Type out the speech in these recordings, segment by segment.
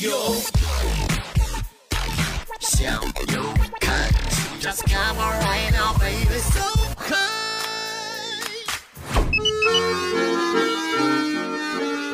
友，向右看齐，Just come on right now, baby, so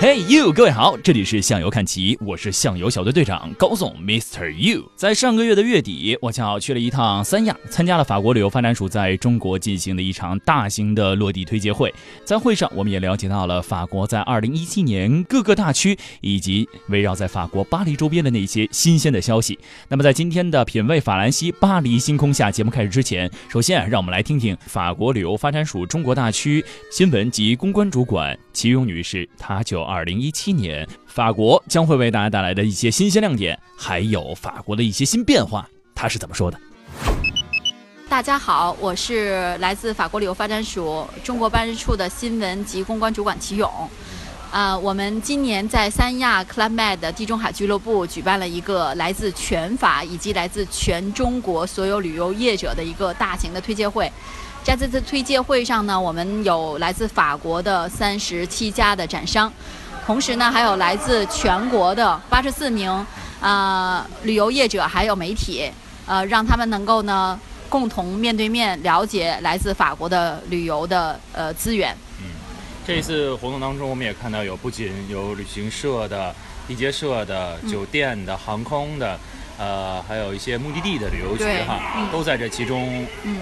嘿、you，各位好，这里是向游看齐，我是向游小队队长高总 Mr. You。在上个月的月底，我恰好去了一趟三亚，参加了法国旅游发展署在中国进行的一场大型的落地推介会。在会上，我们也了解到了法国在2017年各个大区以及围绕在法国巴黎周边的那些新鲜的消息。那么在今天的品味法兰西巴黎星空下节目开始之前，首先让我们来听听法国旅游发展署中国大区新闻及公关主管齐勇女士，她就2017年法国将会为大家带来的一些新鲜亮点，还有法国的一些新变化，他是怎么说的？大家好，我是来自法国旅游发展署中国办事处的新闻及公关主管齐勇。呃，我们今年在三亚 Club Med 地中海俱乐部举办了一个来自全法以及来自全中国所有旅游业者的一个大型的推介会。在这次推介会上呢，我们有来自法国的三十七家的展商，同时呢，还有来自全国的八十四名呃旅游业者还有媒体，呃，让他们能够呢共同面对面了解来自法国的旅游的呃资源。嗯这一次活动当中，我们也看到有不仅有旅行社的、地接社的、酒店的、航空的，呃，还有一些目的地的旅游局哈，嗯都在这其中，嗯，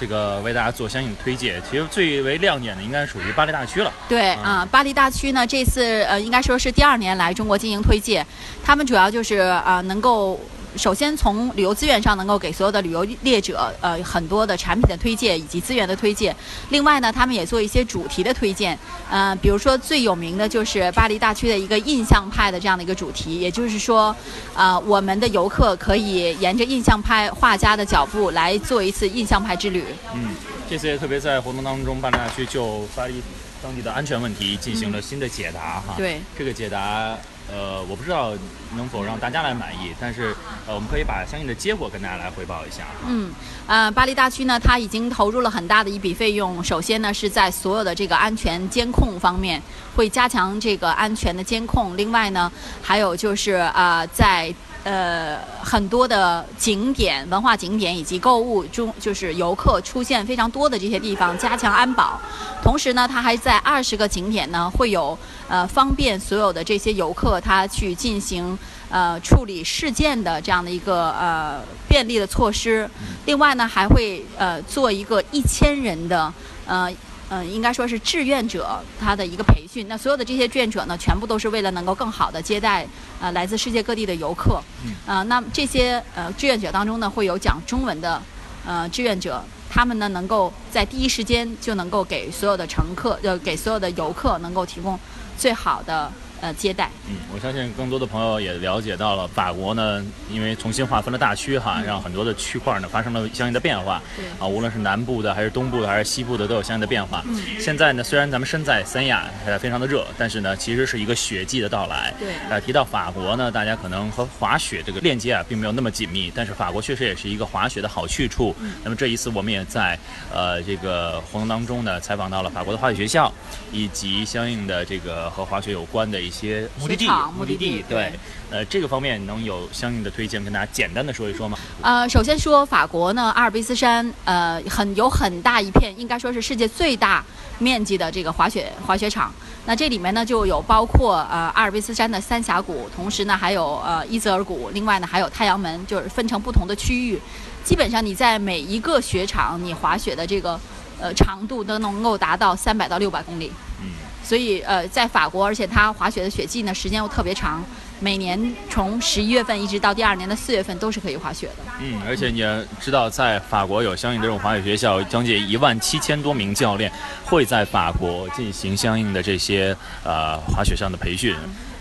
这个为大家做相应的推介。其实最为亮点的应该属于巴黎大区了。对嗯啊、巴黎大区呢，这次呃应该说是第二年来中国进行推介，他们主要就是呃能够。首先，从旅游资源上能够给所有的旅游业者呃很多的产品的推荐以及资源的推荐。另外呢，他们也做一些主题的推荐，呃，比如说最有名的就是巴黎大区的一个印象派的这样的一个主题，也就是说，呃，我们的游客可以沿着印象派画家的脚步来做一次印象派之旅。嗯，这次也特别在活动当中，巴黎大区就巴黎当地的安全问题进行了新的解答哈。对，这个解答，呃，我不知道能否让大家来满意，但是呃，我们可以把相应的结果跟大家来汇报一下。嗯，呃，巴黎大区呢，它已经投入了很大的一笔费用。首先呢，是在所有的这个安全监控方面会加强这个安全的监控。另外呢，还有就是啊、呃在呃很多的景点、文化景点以及购物中，就是游客出现非常多的这些地方，加强安保。同时呢，它还在二十个景点呢，会有呃方便所有的这些游客他去进行呃处理事件的这样的一个呃便利的措施。另外呢，还会呃做一个一千人的呃。嗯，应该说是志愿者他的一个培训。那所有的这些志愿者呢，全部都是为了能够更好的接待呃来自世界各地的游客。嗯呃，那么这些呃志愿者当中呢，会有讲中文的呃志愿者，他们呢能够在第一时间就能够给所有的乘客呃给所有的游客能够提供最好的呃接待。嗯，我相信更多的朋友也了解到了，法国呢，因为重新划分了大区哈，让很多的区块呢发生了相应的变化。对啊，无论是南部的，还是东部的，还是西部的，都有相应的变化。嗯现在呢，虽然咱们身在三亚，呃，非常的热，但是呢，其实是一个雪季的到来。对呃，提到法国呢，大家可能和滑雪这个链接啊，并没有那么紧密，但是法国确实也是一个滑雪的好去处。嗯那么这一次我们也在呃这个活动当中呢，采访到了法国的滑雪学校，以及相应的这个和滑雪有关的一些目的地目的地对，呃，这个方面能有相应的推荐，跟大家简单的说一说吗？呃，首先说法国呢，阿尔卑斯山，呃，很有很大一片，应该说是世界最大面积的这个滑雪滑雪场。那这里面呢，就有包括呃阿尔卑斯山的三峡谷，同时呢还有呃伊泽尔谷，另外呢还有太阳门，就是分成不同的区域。基本上你在每一个雪场，你滑雪的这个呃长度都能够达到三百到六百公里。嗯，所以呃，在法国，而且它滑雪的雪季呢时间又特别长，每年从十一月份一直到第二年的四月份都是可以滑雪的。嗯，而且你也知道，在法国有相应的这种滑雪学校，将近一万七千多名教练会在法国进行相应的这些呃滑雪上的培训。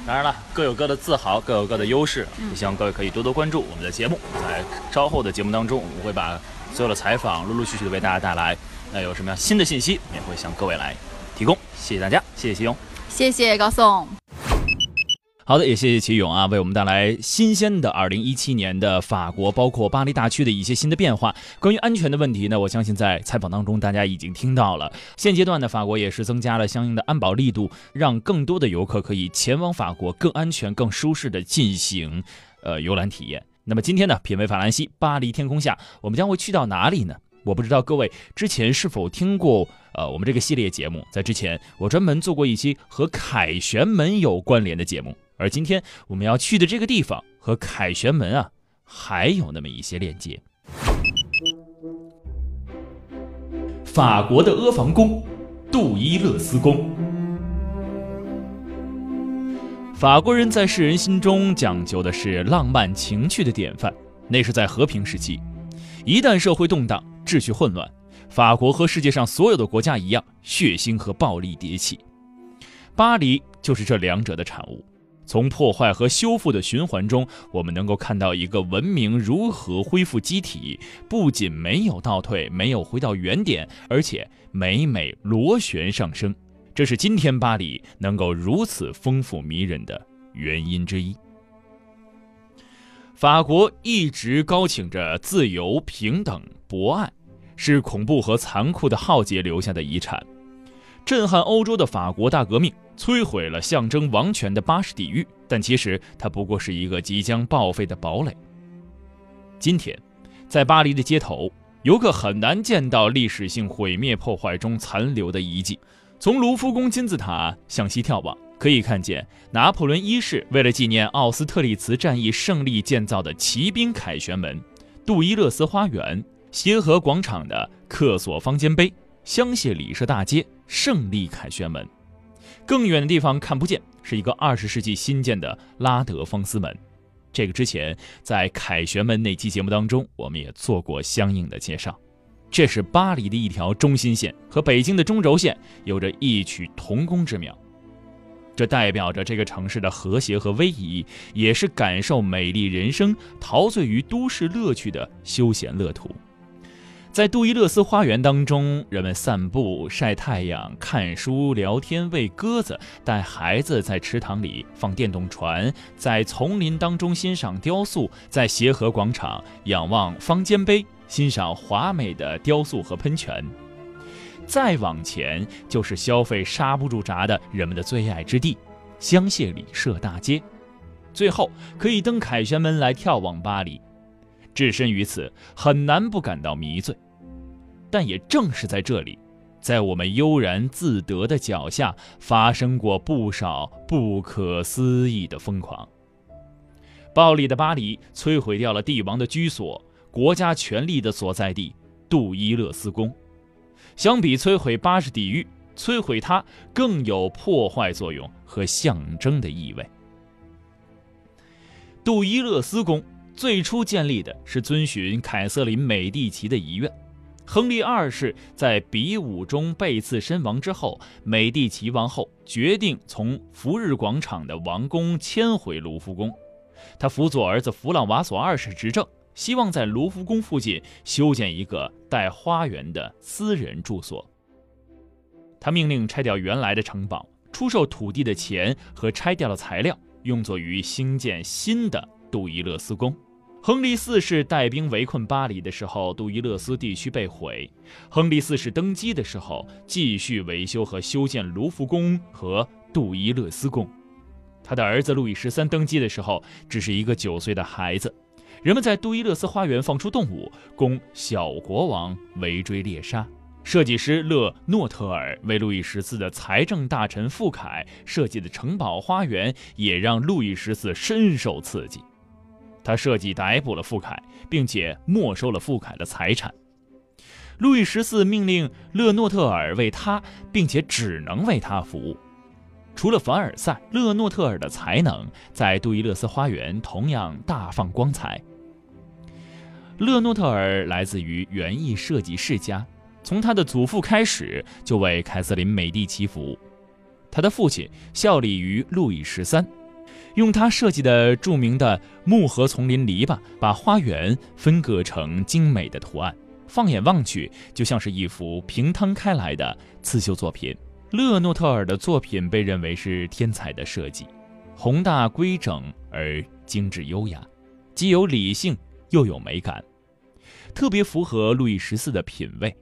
当然了，各有各的自豪，各有各的优势，也希望各位可以多多关注我们的节目。在稍后的节目当中，我们会把所有的采访陆陆续续的为大家带来。那有什么样新的信息，也会向各位来提供。谢谢大家，谢谢齐勇。谢谢高颂。好的，也谢谢齐勇啊，为我们带来新鲜的2017年的法国，包括巴黎大区的一些新的变化。关于安全的问题呢，我相信在采访当中大家已经听到了。现阶段呢，法国也是增加了相应的安保力度，让更多的游客可以前往法国更安全、更舒适的进行呃游览体验。那么今天呢，品味法兰西，巴黎天空下，我们将会去到哪里呢？我不知道各位之前是否听过，呃，我们这个系列节目，在之前我专门做过一期和凯旋门有关联的节目。而今天我们要去的这个地方和凯旋门啊，还有那么一些链接。法国的阿房宫，杜伊勒斯宫。法国人在世人心中讲究的是浪漫情趣的典范，那是在和平时期。一旦社会动荡、秩序混乱，法国和世界上所有的国家一样，血腥和暴力迭起。巴黎就是这两者的产物。从破坏和修复的循环中，我们能够看到一个文明如何恢复机体，不仅没有倒退，没有回到原点，而且每每螺旋上升。这是今天巴黎能够如此丰富迷人的原因之一。法国一直高请着自由、平等、博爱，是恐怖和残酷的浩劫留下的遗产。震撼欧洲的法国大革命。摧毁了象征王权的巴士底狱，但其实它不过是一个即将报废的堡垒。今天，在巴黎的街头，游客很难见到历史性毁灭破坏中残留的遗迹。从卢浮宫金字塔向西眺望，可以看见拿破仑一世为了纪念奥斯特利茨战役胜利建造的骑兵凯旋门、杜伊勒斯花园、协和广场的克索方尖碑、香榭里舍大街、胜利凯旋门。更远的地方看不见，是一个二十世纪新建的拉德芳斯门。这个之前在凯旋门那期节目当中，我们也做过相应的介绍。这是巴黎的一条中心线，和北京的中轴线有着异曲同工之妙。这代表着这个城市的和谐和威仪，也是感受美丽人生、陶醉于都市乐趣的休闲乐土。在杜伊勒斯花园当中，人们散步、晒太阳、看书、聊天、喂鸽子，带孩子在池塘里放电动船，在丛林当中欣赏雕塑，在协和广场仰望方尖碑，欣赏华美的雕塑和喷泉。再往前就是消费刹不住闸的人们的最爱之地——香榭里舍大街。最后可以登凯旋门来眺望巴黎。置身于此，很难不感到迷醉。但也正是在这里，在我们悠然自得的脚下，发生过不少不可思议的疯狂。暴力的巴黎摧毁掉了帝王的居所、国家权力的所在地——杜伊勒斯宫。相比摧毁巴士底狱，摧毁它更有破坏作用和象征的意味。杜伊勒斯宫最初建立的是遵循凯瑟琳·美第奇的遗愿。亨利二世在比武中被刺身亡之后，美第奇王后决定从福日广场的王宫迁回卢浮宫。他辅佐儿子弗朗瓦索二世执政，希望在卢浮宫附近修建一个带花园的私人住所。他命令拆掉原来的城堡，出售土地的钱和拆掉的材料，用作于兴建新的杜伊勒斯宫。亨利四世带兵围困巴黎的时候，杜伊勒斯地区被毁。亨利四世登基的时候，继续维修和修建卢浮宫和杜伊勒斯宫。他的儿子路易十三登基的时候，只是一个九岁的孩子。人们在杜伊勒斯花园放出动物，供小国王围追猎杀。设计师勒诺特尔为路易十四的财政大臣傅凯设计的城堡花园，也让路易十四深受刺激。他设计逮捕了傅凯，并且没收了傅凯的财产。路易十四命令勒诺特尔为他，并且只能为他服务。除了凡尔赛，勒诺特尔的才能在杜伊勒斯花园同样大放光彩。勒诺特尔来自于园艺设计世家，从他的祖父开始就为凯瑟琳·美第奇服务。他的父亲效力于路易十三。用他设计的著名的木盒丛林篱笆，把花园分割成精美的图案，放眼望去，就像是一幅平摊开来的刺绣作品。勒诺特尔的作品被认为是天才的设计，宏大规整而精致优雅，既有理性又有美感，特别符合路易十四的品味。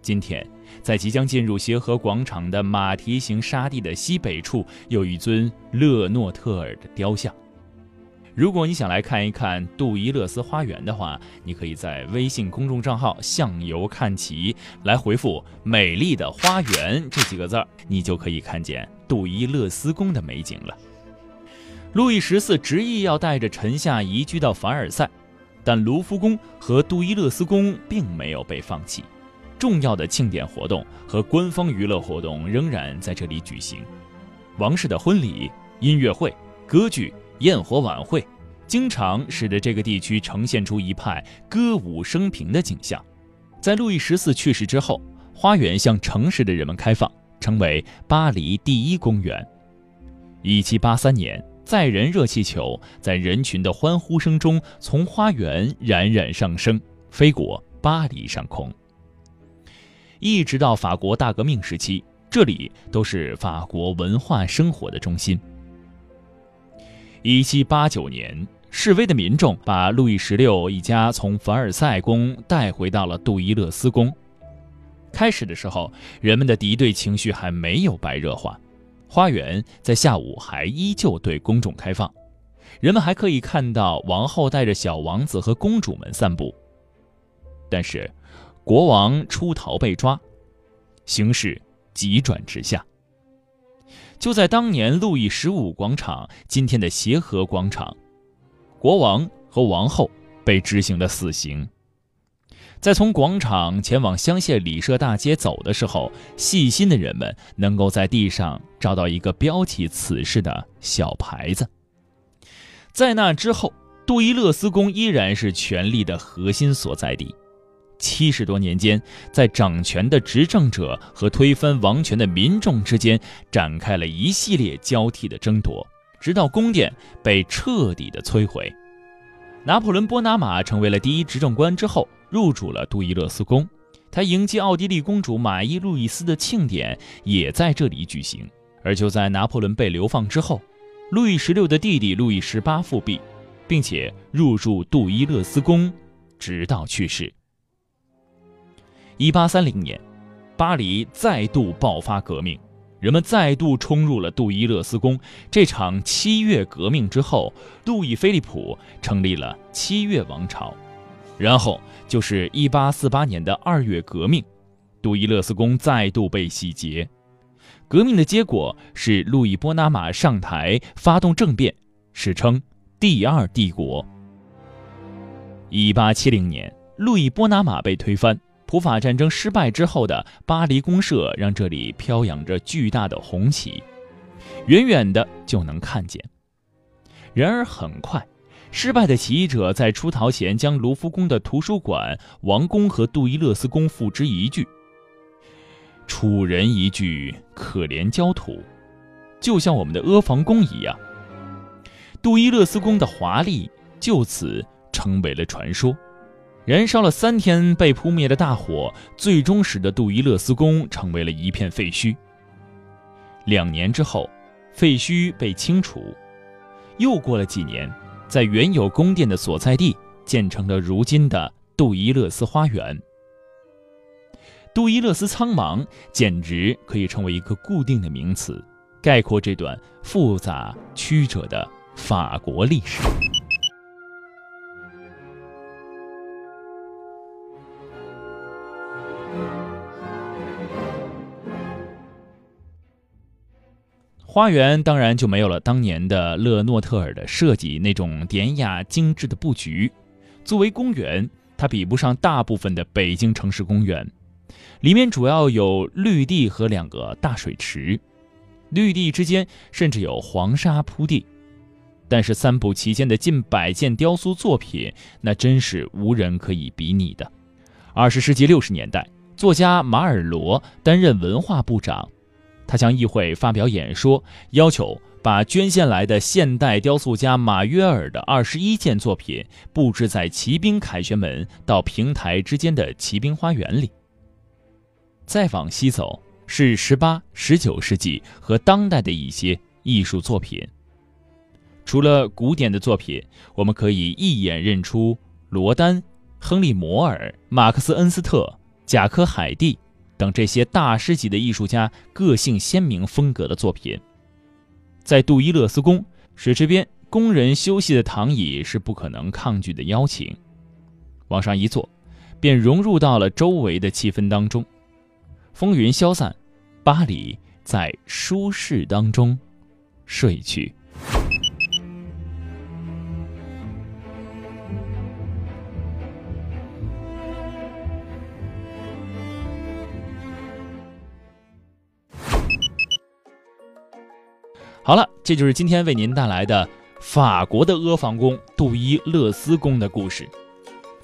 今天，在即将进入协和广场的马蹄形沙地的西北处，有一尊勒诺特尔的雕像。如果你想来看一看杜伊勒斯花园的话，你可以在微信公众账号“向游看齐”来回复“美丽的花园”这几个字儿，你就可以看见杜伊勒斯宫的美景了。路易十四执意要带着臣下移居到凡尔赛，但卢浮宫和杜伊勒斯宫并没有被放弃，重要的庆典活动和官方娱乐活动仍然在这里举行，王室的婚礼、音乐会、歌剧。焰火晚会经常使得这个地区呈现出一派歌舞升平的景象。在路易十四去世之后，花园向城市的人们开放，成为巴黎第一公园。1783年，载人热气球在人群的欢呼声中从花园冉冉上升，飞过巴黎上空。一直到法国大革命时期，这里都是法国文化生活的中心。一七八九年，示威的民众把路易十六一家从凡尔赛宫带回到了杜伊勒斯宫。开始的时候，人们的敌对情绪还没有白热化。花园在下午还依旧对公众开放，人们还可以看到王后带着小王子和公主们散步。但是，国王出逃被抓，形势急转直下。就在当年，路易十五广场（今天的协和广场），国王和王后被执行了死刑。在从广场前往香榭里舍大街走的时候，细心的人们能够在地上找到一个标记此事的小牌子。在那之后，杜伊勒斯宫依然是权力的核心所在地。七十多年间，在掌权的执政者和推翻王权的民众之间展开了一系列交替的争夺，直到宫殿被彻底的摧毁。拿破仑·波拿马成为了第一执政官之后，入主了杜伊勒斯宫。他迎接奥地利公主玛伊·路易斯的庆典也在这里举行。而就在拿破仑被流放之后，路易十六的弟弟路易十八复辟，并且入住杜伊勒斯宫，直到去世。一八三零年，巴黎再度爆发革命，人们再度冲入了杜伊勒斯宫。这场七月革命之后，路易菲利普成立了七月王朝，然后就是一八四八年的二月革命，杜伊勒斯宫再度被洗劫。革命的结果是路易波拿马上台，发动政变，史称第二帝国。一八七零年，路易波拿马被推翻。普法战争失败之后的巴黎公社让这里飘扬着巨大的红旗，远远的就能看见。然而很快，失败的起义者在出逃前将卢浮宫的图书馆、王宫和杜伊勒斯宫付之一炬。楚人一句可怜焦土，就像我们的阿房宫一样。杜伊勒斯宫的华丽就此成为了传说。燃烧了三天被扑灭的大火，最终使得杜伊勒斯宫成为了一片废墟。两年之后，废墟被清除。又过了几年，在原有宫殿的所在地建成了如今的杜伊勒斯花园。杜伊勒斯苍茫，简直可以成为一个固定的名词，概括这段复杂曲折的法国历史。花园当然就没有了当年的勒诺特尔的设计那种典雅精致的布局。作为公园，它比不上大部分的北京城市公园。里面主要有绿地和两个大水池，绿地之间甚至有黄沙铺地。但是三步期间的近百件雕塑作品，那真是无人可以比拟的。二十世纪六十年代，作家马尔罗担任文化部长。他向议会发表演说，要求把捐献来的现代雕塑家马约尔的二十一件作品布置在骑兵凯旋门到平台之间的骑兵花园里。再往西走，是十八、十九世纪和当代的一些艺术作品，除了古典的作品，我们可以一眼认出罗丹、亨利·摩尔、马克思·恩斯特、贾科·海蒂等这些大师级的艺术家个性鲜明风格的作品。在杜伊勒斯宫，水池边工人休息的躺椅是不可能抗拒的邀请，往上一坐，便融入到了周围的气氛当中。风云消散，巴黎在舒适当中睡去。好了，这就是今天为您带来的法国的阿房宫杜伊勒斯宫的故事。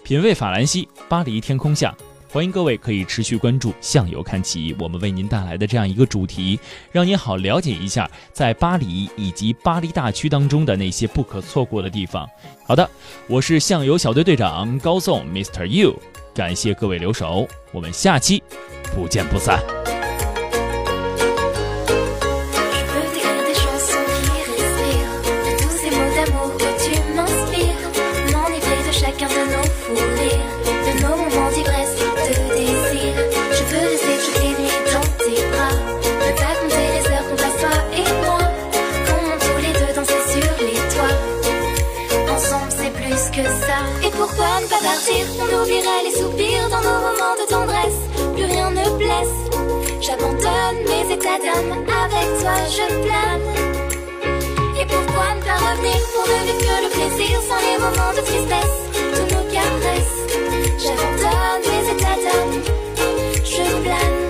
品味法兰西，巴黎天空下，欢迎各位可以持续关注《向游看齐》，我们为您带来的这样一个主题，让您好了解一下在巴黎以及巴黎大区当中的那些不可错过的地方。好的，我是向游小队队长高颂 Mr. You，感谢各位留守，我们下期不见不散。J'abandonne mes états d'âme, avec toi je plane. Et pourquoi ne pas revenir pour ne vivre que le plaisir sans les moments de tristesse de nos caresses J'abandonne mes états d'âme, je plane.